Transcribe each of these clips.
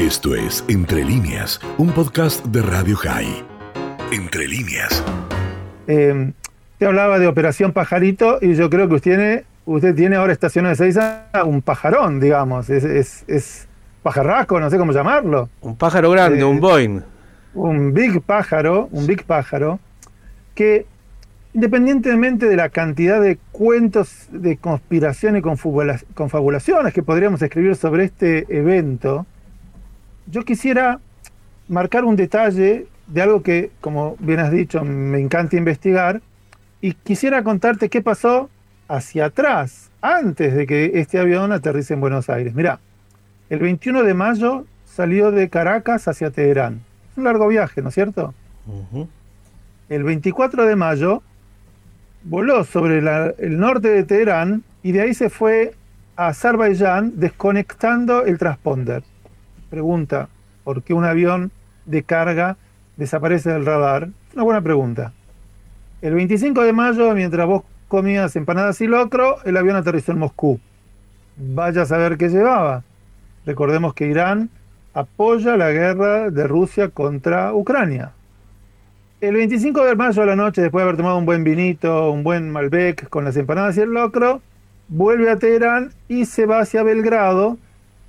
Esto es Entre líneas, un podcast de Radio High. Entre líneas. Eh, te hablaba de Operación Pajarito y yo creo que usted tiene, usted tiene ahora estaciones de Seiza un pajarón, digamos. Es, es, es pajarraco, no sé cómo llamarlo. Un pájaro grande, Eh, un Boeing. un big pájaro, un big pájaro, que independientemente de la cantidad de cuentos de conspiración y confabula- confabulaciones que podríamos escribir sobre este evento, yo quisiera marcar un detalle de algo que, como bien has dicho, me encanta investigar, y quisiera contarte qué pasó hacia atrás, antes de que este avión aterrice en Buenos Aires. Mirá, el 21 de mayo salió de Caracas hacia Teherán. Es un largo viaje, ¿no es cierto? El 24 de mayo voló sobre la- el norte de Teherán y de ahí se fue a Azerbaiyán desconectando el transponder. Pregunta, ¿por qué un avión de carga desaparece del radar? Una buena pregunta. El 25 de mayo, mientras vos comías empanadas y locro, el avión aterrizó en Moscú. Vaya a saber qué llevaba. Recordemos que Irán apoya la guerra de Rusia contra Ucrania. El 25 de mayo a la noche, después de haber tomado un buen vinito, un buen Malbec con las empanadas y el locro, vuelve a Teherán y se va hacia Belgrado,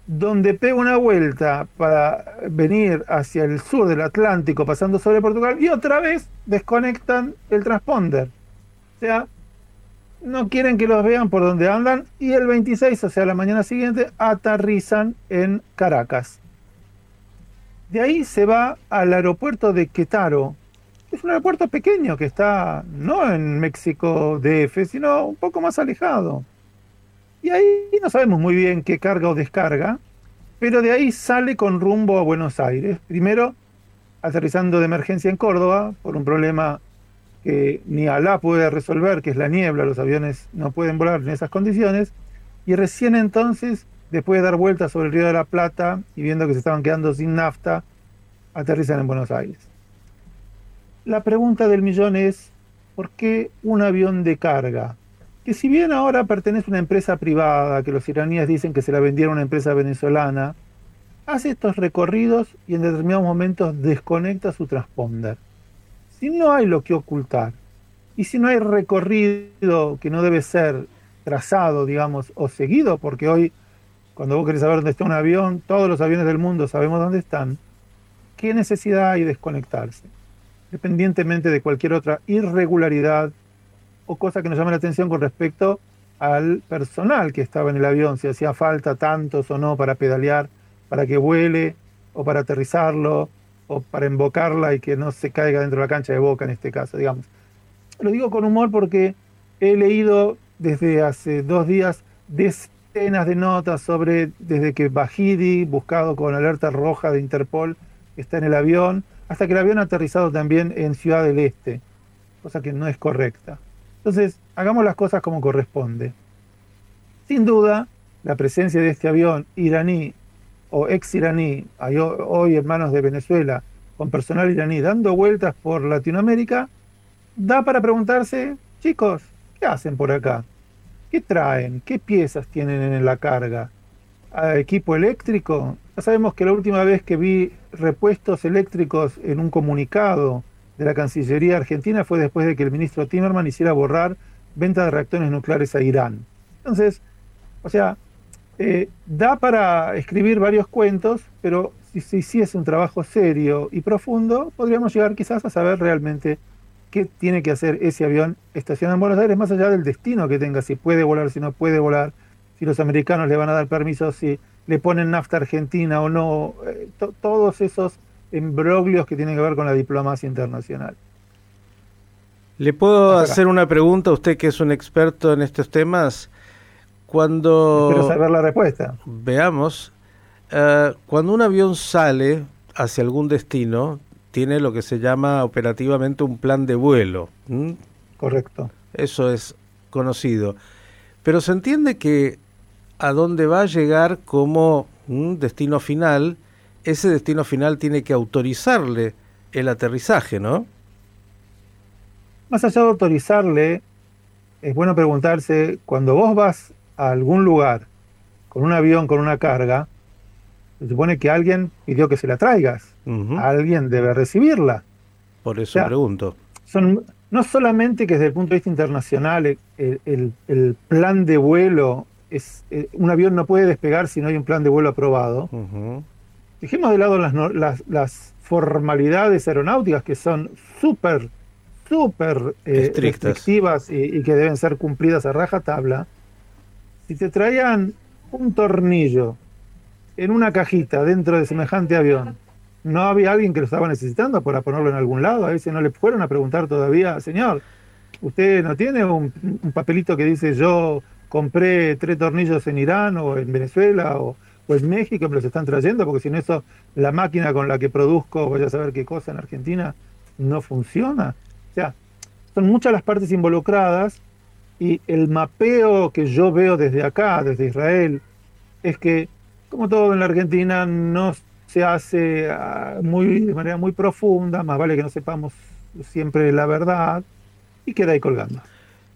donde pega una vuelta para venir hacia el sur del Atlántico, pasando sobre Portugal, y otra vez desconectan el transponder. O sea, no quieren que los vean por donde andan, y el 26, o sea, la mañana siguiente, aterrizan en Caracas. De ahí se va al aeropuerto de Quetaro, es un aeropuerto pequeño que está no en México DF, sino un poco más alejado. Y ahí no sabemos muy bien qué carga o descarga, pero de ahí sale con rumbo a Buenos Aires. Primero, aterrizando de emergencia en Córdoba por un problema que ni Alá puede resolver, que es la niebla, los aviones no pueden volar en esas condiciones. Y recién entonces, después de dar vueltas sobre el Río de la Plata y viendo que se estaban quedando sin nafta, aterrizan en Buenos Aires. La pregunta del millón es, ¿por qué un avión de carga? Que si bien ahora pertenece a una empresa privada, que los iraníes dicen que se la vendieron a una empresa venezolana, hace estos recorridos y en determinados momentos desconecta su transponder. Si no hay lo que ocultar, y si no hay recorrido que no debe ser trazado, digamos, o seguido, porque hoy, cuando vos querés saber dónde está un avión, todos los aviones del mundo sabemos dónde están, ¿qué necesidad hay de desconectarse? independientemente de cualquier otra irregularidad o cosa que nos llame la atención con respecto al personal que estaba en el avión, si hacía falta tantos o no para pedalear, para que vuele o para aterrizarlo o para embocarla y que no se caiga dentro de la cancha de boca en este caso, digamos. Lo digo con humor porque he leído desde hace dos días decenas de notas sobre desde que Bajidi, buscado con alerta roja de Interpol, está en el avión, hasta que el avión ha aterrizado también en Ciudad del Este, cosa que no es correcta. Entonces, hagamos las cosas como corresponde. Sin duda, la presencia de este avión iraní o ex iraní, hoy en manos de Venezuela, con personal iraní dando vueltas por Latinoamérica, da para preguntarse, chicos, ¿qué hacen por acá? ¿Qué traen? ¿Qué piezas tienen en la carga? ¿A equipo eléctrico? Ya sabemos que la última vez que vi repuestos eléctricos en un comunicado de la Cancillería Argentina fue después de que el ministro Timerman hiciera borrar venta de reactores nucleares a Irán. Entonces, o sea, eh, da para escribir varios cuentos, pero si se hiciese un trabajo serio y profundo, podríamos llegar quizás a saber realmente qué tiene que hacer ese avión estacionado en Buenos Aires, más allá del destino que tenga, si puede volar, si no puede volar, si los americanos le van a dar permiso, si le ponen nafta argentina o no, eh, to- todos esos embroglios que tienen que ver con la diplomacia internacional. ¿Le puedo acá. hacer una pregunta a usted que es un experto en estos temas? Cuando Quiero saber la respuesta. veamos, eh, cuando un avión sale hacia algún destino, tiene lo que se llama operativamente un plan de vuelo. Correcto. Eso es conocido. Pero se entiende que a dónde va a llegar como un destino final, ese destino final tiene que autorizarle el aterrizaje, ¿no? Más allá de autorizarle, es bueno preguntarse, cuando vos vas a algún lugar con un avión, con una carga, Se supone que alguien pidió que se la traigas. Alguien debe recibirla. Por eso sea, pregunto. Son, no solamente que desde el punto de vista internacional el, el- el plan de vuelo es eh, un avión no puede despegar si no hay un plan de vuelo aprobado. Dejemos de lado las, las, las formalidades aeronáuticas que son súper, súper eh, restrictivas y, y que deben ser cumplidas a rajatabla. Si te traían un tornillo en una cajita dentro de semejante avión, no había alguien que lo estaba necesitando para ponerlo en algún lado. A veces no le fueron a preguntar todavía, señor, ¿usted no tiene un, un papelito que dice yo compré tres tornillos en Irán o en Venezuela o, o en México, me los están trayendo? Porque sin eso la máquina con la que produzco, vaya a saber qué cosa en Argentina, no funciona. O sea, son muchas las partes involucradas y el mapeo que yo veo desde acá, desde Israel, es que, como todo en la Argentina, no se hace ah, muy, de manera muy profunda, más vale que no sepamos siempre la verdad, y queda ahí colgando.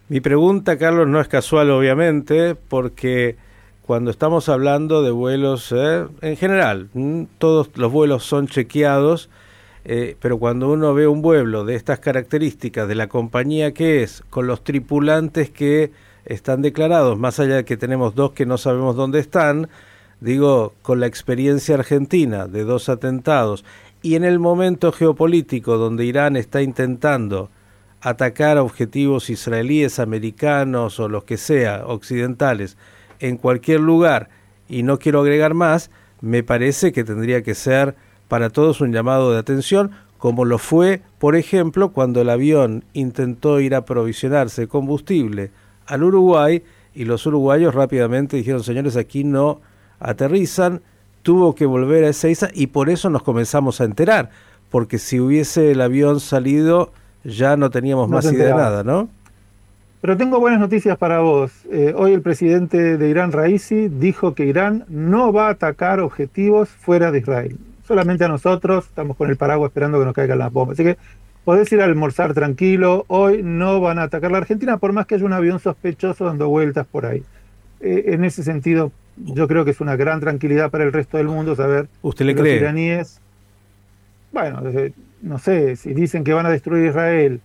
Mi pregunta, Carlos, no es casual, obviamente, porque cuando estamos hablando de vuelos eh, en general, mm, todos los vuelos son chequeados, eh, pero cuando uno ve un vuelo de estas características, de la compañía que es, con los tripulantes que están declarados, más allá de que tenemos dos que no sabemos dónde están, digo, con la experiencia argentina de dos atentados, y en el momento geopolítico donde Irán está intentando atacar a objetivos israelíes, americanos o los que sea, occidentales, en cualquier lugar, y no quiero agregar más, me parece que tendría que ser para todos un llamado de atención, como lo fue, por ejemplo, cuando el avión intentó ir a provisionarse combustible al Uruguay y los uruguayos rápidamente dijeron, señores, aquí no aterrizan, tuvo que volver a Ezeiza y por eso nos comenzamos a enterar, porque si hubiese el avión salido ya no teníamos No más idea de nada, ¿no? Pero tengo buenas noticias para vos. Eh, hoy el presidente de Irán, Raisi, dijo que Irán no va a atacar objetivos fuera de Israel. Solamente a nosotros estamos con el paraguas esperando que nos caigan las bombas. Así que podés ir a almorzar tranquilo. Hoy no van a atacar la Argentina, por más que haya un avión sospechoso dando vueltas por ahí. Eh, en ese sentido, yo creo que es una gran tranquilidad para el resto del mundo saber ¿Usted le que los cree? iraníes, bueno, eh, no sé, si dicen que van a destruir Israel,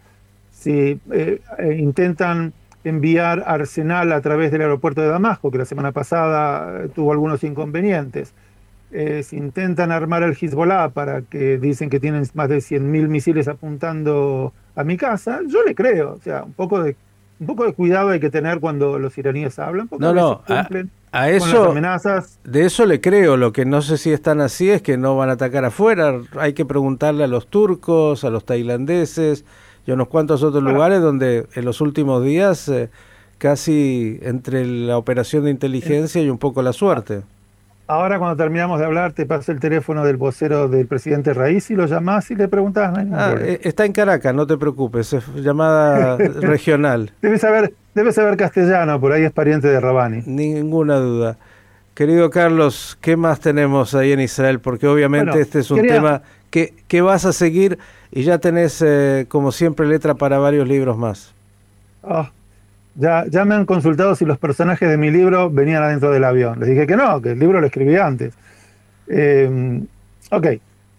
si eh, eh, intentan enviar arsenal a través del aeropuerto de Damasco, que la semana pasada eh, tuvo algunos inconvenientes, eh, si intentan armar al Hezbollah para que dicen que tienen más de 100.000 misiles apuntando a mi casa, yo le creo, o sea, un poco de un poco de cuidado hay que tener cuando los iraníes hablan, porque No, no, a- A con las eso, amenazas. de eso le creo, lo que no sé si están así es que no van a atacar afuera, hay que preguntarle a los turcos, a los tailandeses y unos cuantos otros Bueno. lugares donde en los últimos días eh, casi entre la operación de inteligencia y un poco la suerte. Ahora cuando terminamos de hablar te paso el teléfono del vocero del presidente Raíz y lo llamás y le preguntás. no Ah, eh, está en Caracas, no te preocupes, es llamada regional, Debe saber, debe saber castellano, por ahí es pariente de Rabani. ninguna duda. Querido Carlos, ¿qué más tenemos ahí en Israel? Porque obviamente Bueno, este es un quería- tema que, que vas a seguir y ya tenés, eh, como siempre, letra para varios libros más. Ya, ya me han consultado si los personajes de mi libro venían adentro del avión. Les dije que no, que el libro lo escribí antes. Eh, ok,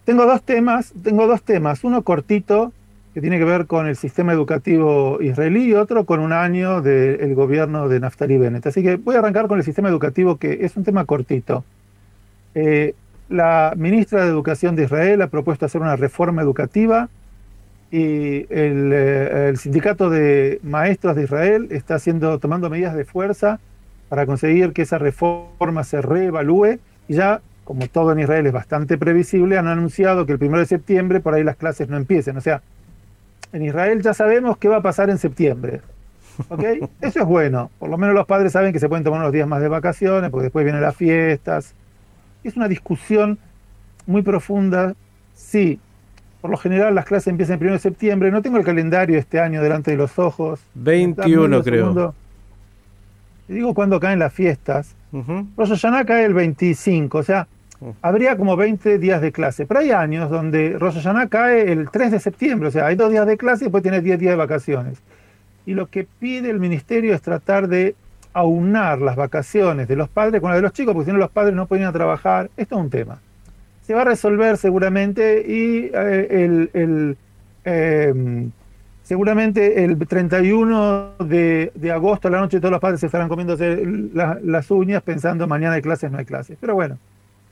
tengo dos temas, tengo dos temas, uno cortito que tiene que ver con el sistema educativo israelí y otro con un año del gobierno de Naftali Bennett. Así que voy a arrancar con el sistema educativo que es un tema cortito. Eh, la ministra de Educación de Israel ha propuesto hacer una reforma educativa y el, eh, el sindicato de maestros de Israel está haciendo, tomando medidas de fuerza para conseguir que esa reforma se reevalúe y ya, como todo en Israel es bastante previsible, han anunciado que el 1 de septiembre por ahí las clases no empiecen. O sea, en Israel ya sabemos qué va a pasar en septiembre. ¿Ok? Eso es bueno. Por lo menos los padres saben que se pueden tomar unos días más de vacaciones porque después vienen las fiestas. Es una discusión muy profunda. Sí, por lo general las clases empiezan el 1 de septiembre. No tengo el calendario este año delante de los ojos. 21 Dame un creo. segundo. Te digo cuándo caen las fiestas. Rosh Hashanah cae el 25, o sea, Mm. habría como 20 días de clase. Pero hay años donde Rosh Hashanah cae el 3 de septiembre, o sea, hay dos días de clase y después tienes 10 días de vacaciones. Y lo que pide el ministerio es tratar de aunar las vacaciones de los padres con las de los chicos, porque si no los padres no a trabajar. Esto es un tema. Se va a resolver seguramente y eh, el, em, seguramente el 31 de, agosto a la noche todos los padres se estarán comiéndose las uñas pensando mañana hay clases, no hay clases. Pero bueno,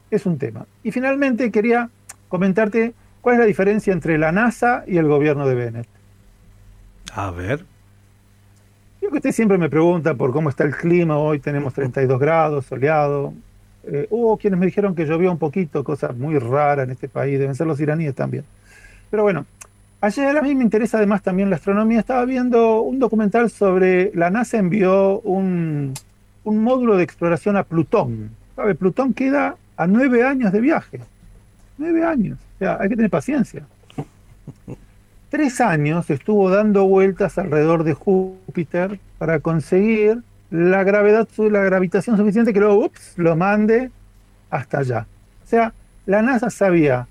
es un tema. Y finalmente quería comentarte cuál es la diferencia entre la NASA y el gobierno de Bennett. A ver. Que usted siempre me pregunta por cómo está el clima, hoy tenemos 32 grados, soleado. Eh, hubo quienes me dijeron que llovió un poquito, cosa muy rara en este país, deben ser los iraníes también. Pero bueno, ayer a mí me interesa además también la astronomía, estaba viendo un documental sobre, la NASA envió un, un módulo de exploración a Plutón. ¿Sabe? Plutón queda a nueve años de viaje. Nueve años. O sea, hay que tener paciencia tres años estuvo dando vueltas alrededor de Júpiter para conseguir la gravedad, la gravitación suficiente que luego lo mande hasta allá. O sea, la NASA sabía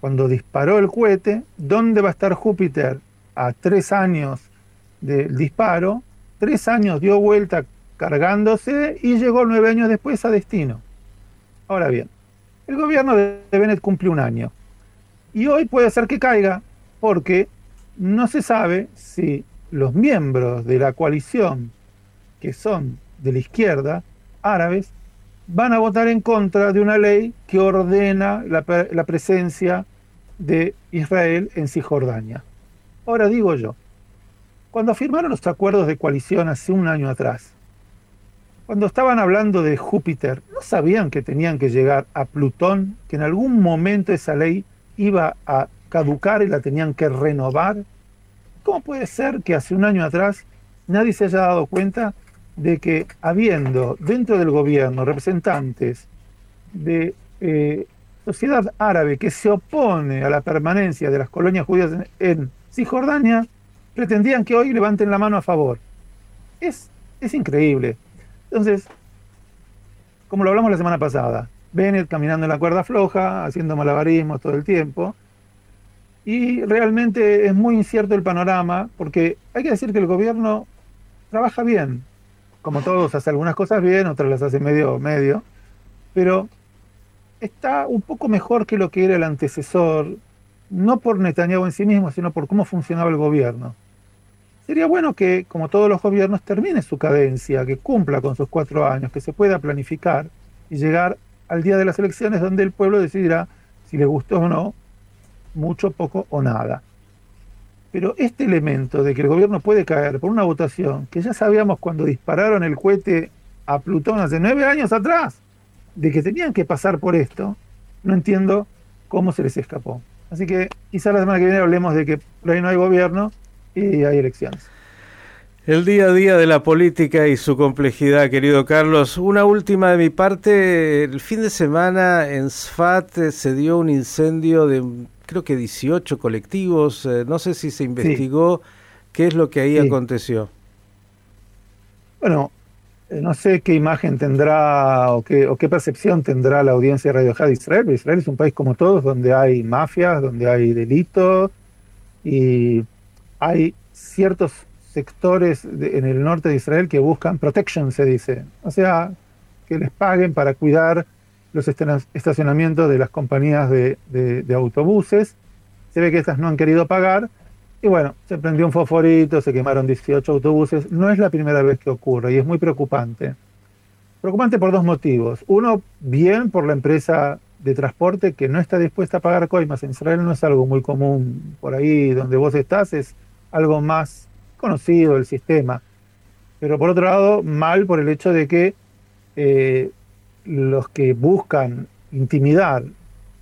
cuando disparó el cohete dónde va a estar Júpiter a tres años del disparo, tres años dio vuelta cargándose y llegó nueve años después a destino. Ahora bien, el gobierno de Bennett cumple un año y hoy puede ser que caiga porque no se sabe si los miembros de la coalición, que son de la izquierda, árabes, van a votar en contra de una ley que ordena la, presencia de Israel en Cisjordania. Ahora digo yo, cuando firmaron los acuerdos de coalición hace un año atrás, cuando estaban hablando de Júpiter, ¿no sabían que tenían que llegar a Plutón, que en algún momento esa ley iba a caducar y la tenían que renovar. ¿Cómo puede ser que hace un año atrás nadie se haya dado cuenta de que habiendo dentro del gobierno representantes de eh, sociedad árabe que se opone a la permanencia de las colonias judías en, Cisjordania, pretendían que hoy levanten la mano a favor? Es, es increíble. Entonces, como lo hablamos la semana pasada, Bennett caminando en la cuerda floja, haciendo malabarismos todo el tiempo, y realmente es muy incierto el panorama, porque hay que decir que el gobierno trabaja bien, como todos, hace algunas cosas bien, otras las hace medio medio, pero está un poco mejor que lo que era el antecesor, no por Netanyahu en sí mismo, sino por cómo funcionaba el gobierno. Sería bueno que, como todos los gobiernos, termine su cadencia, que cumpla con sus cuatro años, que se pueda planificar y llegar al día de las elecciones donde el pueblo decidirá si le gustó o no mucho, poco o nada. Pero este elemento de que el gobierno puede caer por una votación, que ya sabíamos cuando dispararon el cohete a Plutón hace nueve años atrás, de que tenían que pasar por esto, no entiendo cómo se les escapó. Así que quizá la semana que viene hablemos de que por ahí no hay gobierno y hay elecciones. El día a día de la política y su complejidad, querido Carlos. Una última de mi parte. El fin de semana en Sfat eh, se dio un incendio de creo que 18 colectivos. Eh, no sé si se investigó qué es lo que ahí aconteció. Bueno, eh, no sé qué imagen tendrá o qué, o qué percepción tendrá la audiencia de Radio de Israel. Israel es un país como todos donde hay mafias, donde hay delitos y hay ciertos sectores en el norte de Israel que buscan protection, se dice. O sea, que les paguen para cuidar los estacionamientos de las compañías de, autobuses. Se ve que estas no han querido pagar. Y bueno, se prendió un fosforito, se quemaron 18 autobuses. No es la primera vez que ocurre y es muy preocupante. Preocupante por dos motivos. Uno, bien por la empresa de transporte que no está dispuesta a pagar coimas. En Israel no es algo muy común. Por ahí donde vos estás es algo más conocido el sistema. Pero por otro lado, mal por el hecho de que eh, los que buscan intimidar,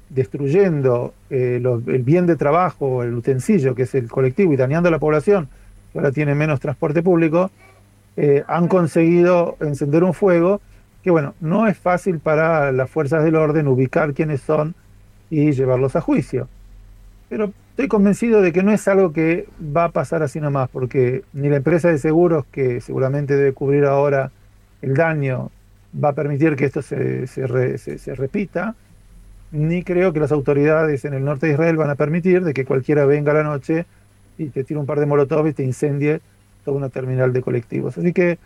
destruyendo eh, el bien de trabajo, el utensilio, que es el colectivo, y dañando a la población, que ahora tiene menos transporte público, eh, han conseguido encender un fuego que, bueno, no es fácil para las fuerzas del orden ubicar quiénes son y llevarlos a juicio. Pero estoy convencido de que no es algo que va a pasar así nomás, porque ni la empresa de seguros, que seguramente debe cubrir ahora el daño va a permitir que esto se, se, repita, ni creo que las autoridades en el norte de Israel van a permitir de que cualquiera venga la noche y te tire un par de molotov y te incendie toda una terminal de colectivos. Así que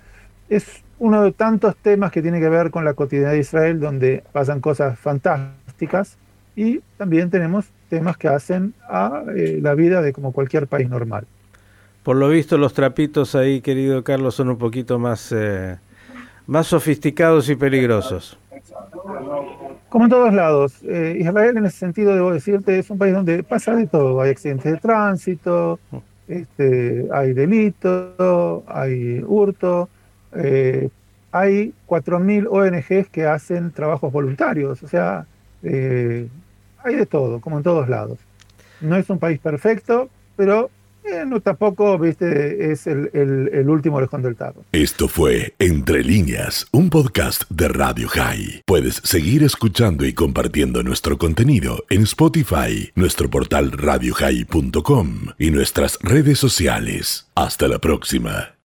es uno de tantos temas que tiene que ver con la cotidianidad de Israel, donde pasan cosas fantásticas, y también tenemos temas que hacen a eh, la vida de como cualquier país normal. Por lo visto los trapitos ahí, querido Carlos, son un poquito más, eh, más sofisticados y peligrosos. Como en todos lados, eh, Israel en ese sentido, debo decirte, es un país donde pasa de todo. Hay accidentes de tránsito, este, hay delito, hay hurto, eh, hay 4.000 ONGs que hacen trabajos voluntarios, o sea, eh, hay de todo, como en todos lados. No es un país perfecto, pero eh, no, tampoco, viste, es el, el, último lejón del. Esto fue Entre líneas, un podcast de Radio High. Puedes seguir escuchando y compartiendo nuestro contenido en Spotify, nuestro portal radiohigh.com y nuestras redes sociales. Hasta la próxima.